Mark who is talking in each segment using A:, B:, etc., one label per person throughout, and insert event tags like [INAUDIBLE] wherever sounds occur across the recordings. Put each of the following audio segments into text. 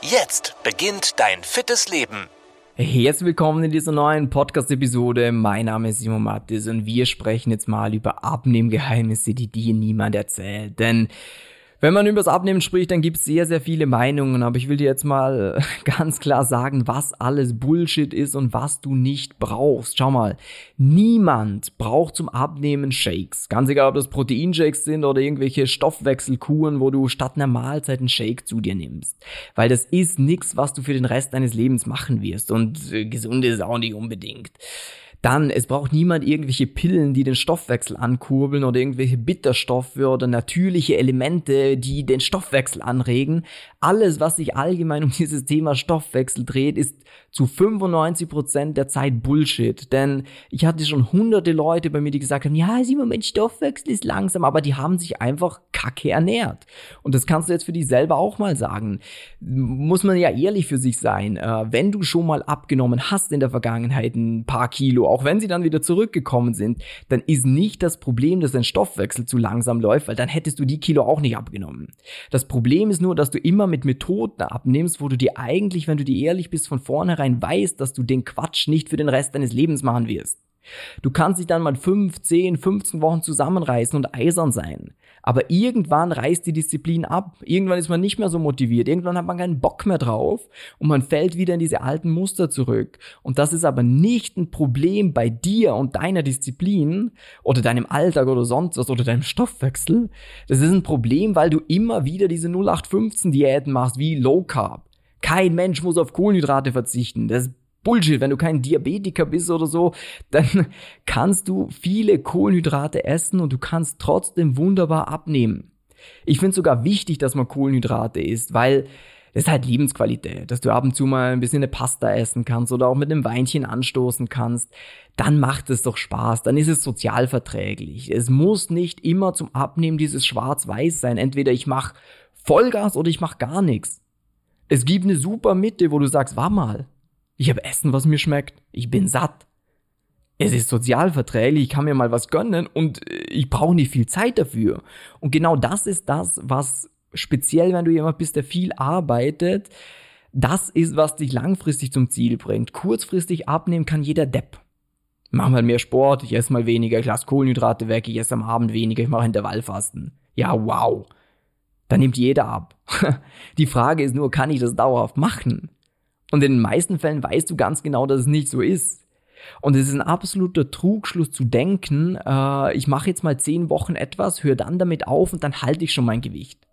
A: Jetzt beginnt dein fittes Leben.
B: Herzlich willkommen in dieser neuen Podcast-Episode. Mein Name ist Simon Mattis und wir sprechen jetzt mal über Abnehmgeheimnisse, die dir niemand erzählt. Denn wenn man über das Abnehmen spricht, dann gibt es sehr, sehr viele Meinungen, aber ich will dir jetzt mal [LAUGHS] ganz klar sagen, was alles Bullshit ist und was du nicht brauchst. Schau mal, niemand braucht zum Abnehmen Shakes. Ganz egal, ob das Proteinshakes sind oder irgendwelche Stoffwechselkuren, wo du statt einer Mahlzeit einen Shake zu dir nimmst. Weil das ist nichts, was du für den Rest deines Lebens machen wirst und äh, gesund ist auch nicht unbedingt. Dann, es braucht niemand irgendwelche Pillen, die den Stoffwechsel ankurbeln oder irgendwelche Bitterstoffe oder natürliche Elemente, die den Stoffwechsel anregen. Alles, was sich allgemein um [LAUGHS] dieses Thema Stoffwechsel dreht, ist zu 95 Prozent der Zeit Bullshit. Denn ich hatte schon hunderte Leute bei mir, die gesagt haben, ja, Simon, mein Stoffwechsel ist langsam, aber die haben sich einfach kacke ernährt. Und das kannst du jetzt für dich selber auch mal sagen. Muss man ja ehrlich für sich sein. Äh, wenn du schon mal abgenommen hast in der Vergangenheit ein paar Kilo, auch wenn sie dann wieder zurückgekommen sind, dann ist nicht das Problem, dass dein Stoffwechsel zu langsam läuft, weil dann hättest du die Kilo auch nicht abgenommen. Das Problem ist nur, dass du immer mit Methoden abnimmst, wo du dir eigentlich, wenn du dir ehrlich bist, von vornherein weißt, dass du den Quatsch nicht für den Rest deines Lebens machen wirst. Du kannst dich dann mal 5, 10, 15 Wochen zusammenreißen und eisern sein. Aber irgendwann reißt die Disziplin ab. Irgendwann ist man nicht mehr so motiviert. Irgendwann hat man keinen Bock mehr drauf und man fällt wieder in diese alten Muster zurück. Und das ist aber nicht ein Problem bei dir und deiner Disziplin oder deinem Alltag oder sonst was oder deinem Stoffwechsel. Das ist ein Problem, weil du immer wieder diese 0815 Diäten machst wie Low Carb. Kein Mensch muss auf Kohlenhydrate verzichten. Das Bullshit. Wenn du kein Diabetiker bist oder so, dann [LAUGHS] kannst du viele Kohlenhydrate essen und du kannst trotzdem wunderbar abnehmen. Ich finde sogar wichtig, dass man Kohlenhydrate isst, weil das ist halt Lebensqualität, dass du ab und zu mal ein bisschen eine Pasta essen kannst oder auch mit einem Weinchen anstoßen kannst. Dann macht es doch Spaß, dann ist es sozialverträglich. Es muss nicht immer zum Abnehmen dieses Schwarz-Weiß sein. Entweder ich mache Vollgas oder ich mache gar nichts. Es gibt eine super Mitte, wo du sagst, war mal, ich habe Essen, was mir schmeckt. Ich bin satt. Es ist sozial verträglich, ich kann mir mal was gönnen und äh, ich brauche nicht viel Zeit dafür. Und genau das ist das, was speziell, wenn du jemand bist, der viel arbeitet, das ist, was dich langfristig zum Ziel bringt. Kurzfristig abnehmen kann jeder Depp. Mach mal mehr Sport, ich esse mal weniger, ich lasse Kohlenhydrate weg, ich esse am Abend weniger, ich mache Intervallfasten. Ja, wow. Da nimmt jeder ab. [LAUGHS] Die Frage ist nur, kann ich das dauerhaft machen? Und in den meisten Fällen weißt du ganz genau, dass es nicht so ist. Und es ist ein absoluter Trugschluss zu denken, äh, ich mache jetzt mal zehn Wochen etwas, höre dann damit auf und dann halte ich schon mein Gewicht.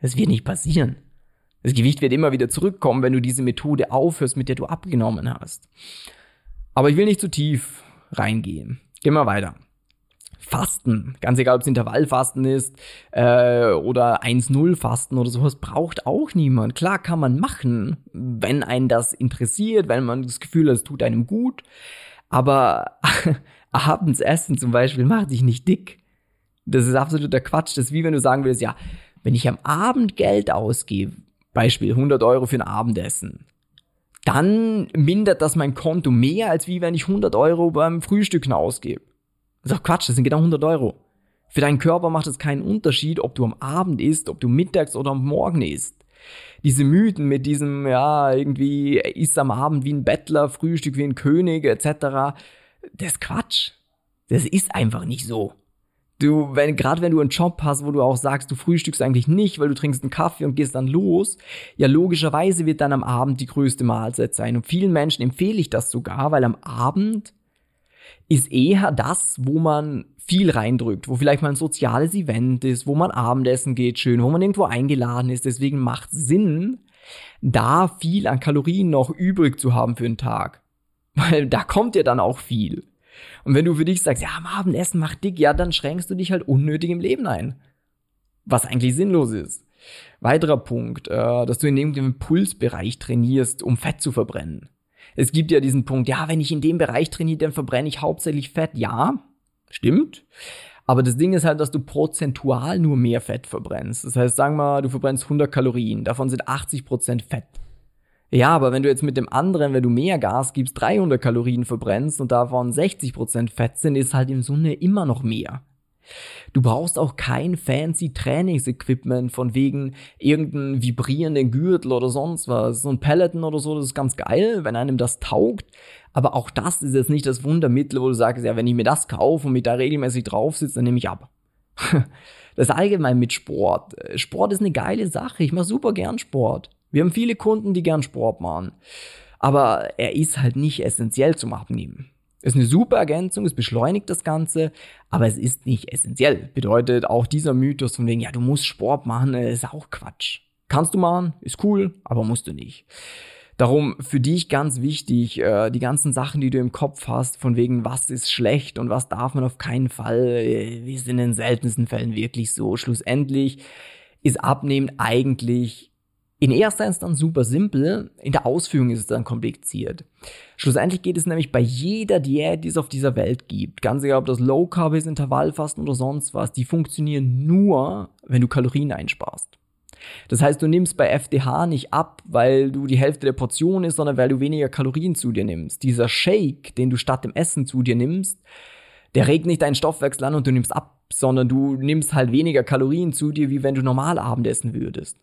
B: Das wird nicht passieren. Das Gewicht wird immer wieder zurückkommen, wenn du diese Methode aufhörst, mit der du abgenommen hast. Aber ich will nicht zu tief reingehen. Gehen wir weiter. Fasten, ganz egal ob es Intervallfasten ist äh, oder 1-0-Fasten oder sowas, braucht auch niemand. Klar kann man machen, wenn einen das interessiert, wenn man das Gefühl hat, es tut einem gut. Aber [LAUGHS] abends essen zum Beispiel macht dich nicht dick. Das ist absoluter Quatsch. Das ist wie wenn du sagen würdest, ja, wenn ich am Abend Geld ausgebe, Beispiel 100 Euro für ein Abendessen, dann mindert das mein Konto mehr, als wie wenn ich 100 Euro beim Frühstücken ausgebe. Das ist doch Quatsch, das sind genau 100 Euro. Für deinen Körper macht es keinen Unterschied, ob du am Abend isst, ob du mittags oder am Morgen isst. Diese Mythen mit diesem, ja, irgendwie isst am Abend wie ein Bettler, Frühstück wie ein König, etc., das ist Quatsch. Das ist einfach nicht so. Du, wenn, gerade wenn du einen Job hast, wo du auch sagst, du frühstückst eigentlich nicht, weil du trinkst einen Kaffee und gehst dann los, ja, logischerweise wird dann am Abend die größte Mahlzeit sein. Und vielen Menschen empfehle ich das sogar, weil am Abend ist eher das, wo man viel reindrückt, wo vielleicht mal ein soziales Event ist, wo man Abendessen geht schön, wo man irgendwo eingeladen ist. Deswegen macht Sinn, da viel an Kalorien noch übrig zu haben für einen Tag. [LAUGHS] Weil da kommt ja dann auch viel. Und wenn du für dich sagst, ja, am Abendessen macht dick, ja, dann schränkst du dich halt unnötig im Leben ein. Was eigentlich sinnlos ist. Weiterer Punkt, äh, dass du in dem Impulsbereich trainierst, um Fett zu verbrennen. Es gibt ja diesen Punkt, ja, wenn ich in dem Bereich trainiere, dann verbrenne ich hauptsächlich Fett. Ja, stimmt. Aber das Ding ist halt, dass du prozentual nur mehr Fett verbrennst. Das heißt, sagen wir mal, du verbrennst 100 Kalorien, davon sind 80% Fett. Ja, aber wenn du jetzt mit dem anderen, wenn du mehr Gas gibst, 300 Kalorien verbrennst und davon 60% Fett sind, ist halt im Sunne immer noch mehr. Du brauchst auch kein fancy Trainingsequipment von wegen irgendeinen vibrierenden Gürtel oder sonst was. So ein Peloton oder so, das ist ganz geil, wenn einem das taugt. Aber auch das ist jetzt nicht das Wundermittel, wo du sagst, ja, wenn ich mir das kaufe und mit da regelmäßig drauf sitze, dann nehme ich ab. [LAUGHS] Das allgemein mit Sport. Sport ist eine geile Sache. Ich mache super gern Sport. Wir haben viele Kunden, die gern Sport machen. Aber er ist halt nicht essentiell zum Abnehmen. Ist eine super Ergänzung, es beschleunigt das Ganze, aber es ist nicht essentiell. Bedeutet auch dieser Mythos von wegen, ja, du musst Sport machen, ist auch Quatsch. Kannst du machen, ist cool, aber musst du nicht. Darum für dich ganz wichtig, äh, die ganzen Sachen, die du im Kopf hast, von wegen, was ist schlecht und was darf man auf keinen Fall, äh, wie sind in den seltensten Fällen wirklich so. Schlussendlich ist Abnehmen eigentlich in erster Instanz super simpel, in der Ausführung ist es dann kompliziert. Schlussendlich geht es nämlich bei jeder Diät, die es auf dieser Welt gibt, ganz egal ob das Low Carb ist, Intervallfasten oder sonst was, die funktionieren nur, wenn du Kalorien einsparst. Das heißt, du nimmst bei FDH nicht ab, weil du die Hälfte der Portion ist, sondern weil du weniger Kalorien zu dir nimmst. Dieser Shake, den du statt dem Essen zu dir nimmst, der regt nicht deinen Stoffwechsel an und du nimmst ab, sondern du nimmst halt weniger Kalorien zu dir, wie wenn du normal Abendessen würdest.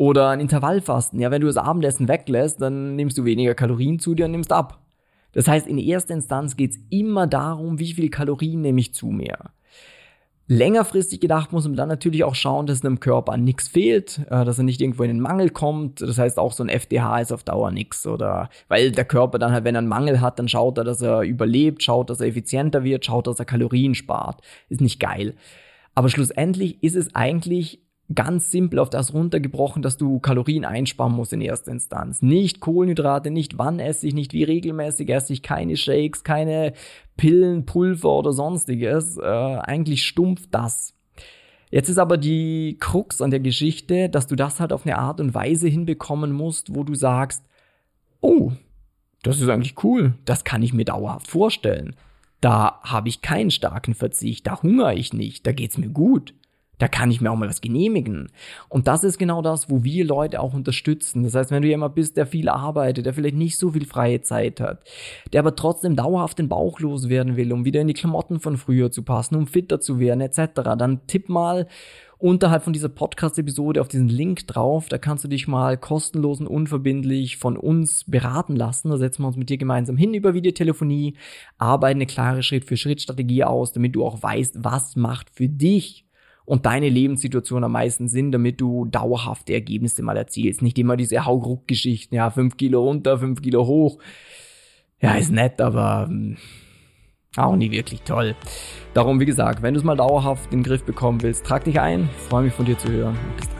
B: Oder ein Intervallfasten. Ja, wenn du das Abendessen weglässt, dann nimmst du weniger Kalorien zu dir und nimmst ab. Das heißt, in erster Instanz geht's immer darum, wie viel Kalorien nehme ich zu mir. Längerfristig gedacht muss man dann natürlich auch schauen, dass einem Körper nichts fehlt, äh, dass er nicht irgendwo in den Mangel kommt. Das heißt, auch so ein FDH ist auf Dauer nichts oder weil der Körper dann halt, wenn er einen Mangel hat, dann schaut er, dass er überlebt, schaut, dass er effizienter wird, schaut, dass er Kalorien spart. Ist nicht geil. Aber schlussendlich ist es eigentlich ganz simpel auf das runtergebrochen, dass du Kalorien einsparen musst in erster Instanz. Nicht Kohlenhydrate, nicht wann esse ich, nicht wie regelmäßig esse ich, keine Shakes, keine Pillen, Pulver oder sonstiges. Äh, eigentlich stumpf das. Jetzt ist aber die Krux an der Geschichte, dass du das halt auf eine Art und Weise hinbekommen musst, wo du sagst, oh, das ist eigentlich cool, das kann ich mir dauerhaft vorstellen. Da habe ich keinen starken Verzicht, da hungere ich nicht, da geht's mir gut. Da kann ich mir auch mal was genehmigen. Und das ist genau das, wo wir Leute auch unterstützen. Das heißt, wenn du jemand bist, der viel arbeitet, der vielleicht nicht so viel freie Zeit hat, der aber trotzdem dauerhaft den Bauch loswerden will, um wieder in die Klamotten von früher zu passen, um fitter zu werden, etc., dann tipp mal unterhalb von dieser Podcast-Episode auf diesen Link drauf. Da kannst du dich mal kostenlos und unverbindlich von uns beraten lassen. Da setzen wir uns mit dir gemeinsam hin über Videotelefonie, arbeiten eine klare Schritt-für-Schritt-Strategie aus, damit du auch weißt, was macht für dich und deine Lebenssituation am meisten Sinn, damit du dauerhafte Ergebnisse mal erzielst. Nicht immer diese Haugruck-Geschichten, ja, fünf Kilo runter, fünf Kilo hoch. Ja, ist nett, aber hm, auch nie wirklich toll. Darum, wie gesagt, wenn du es mal dauerhaft in den Griff bekommen willst, trag dich ein. Freue mich von dir zu hören. Bis dann.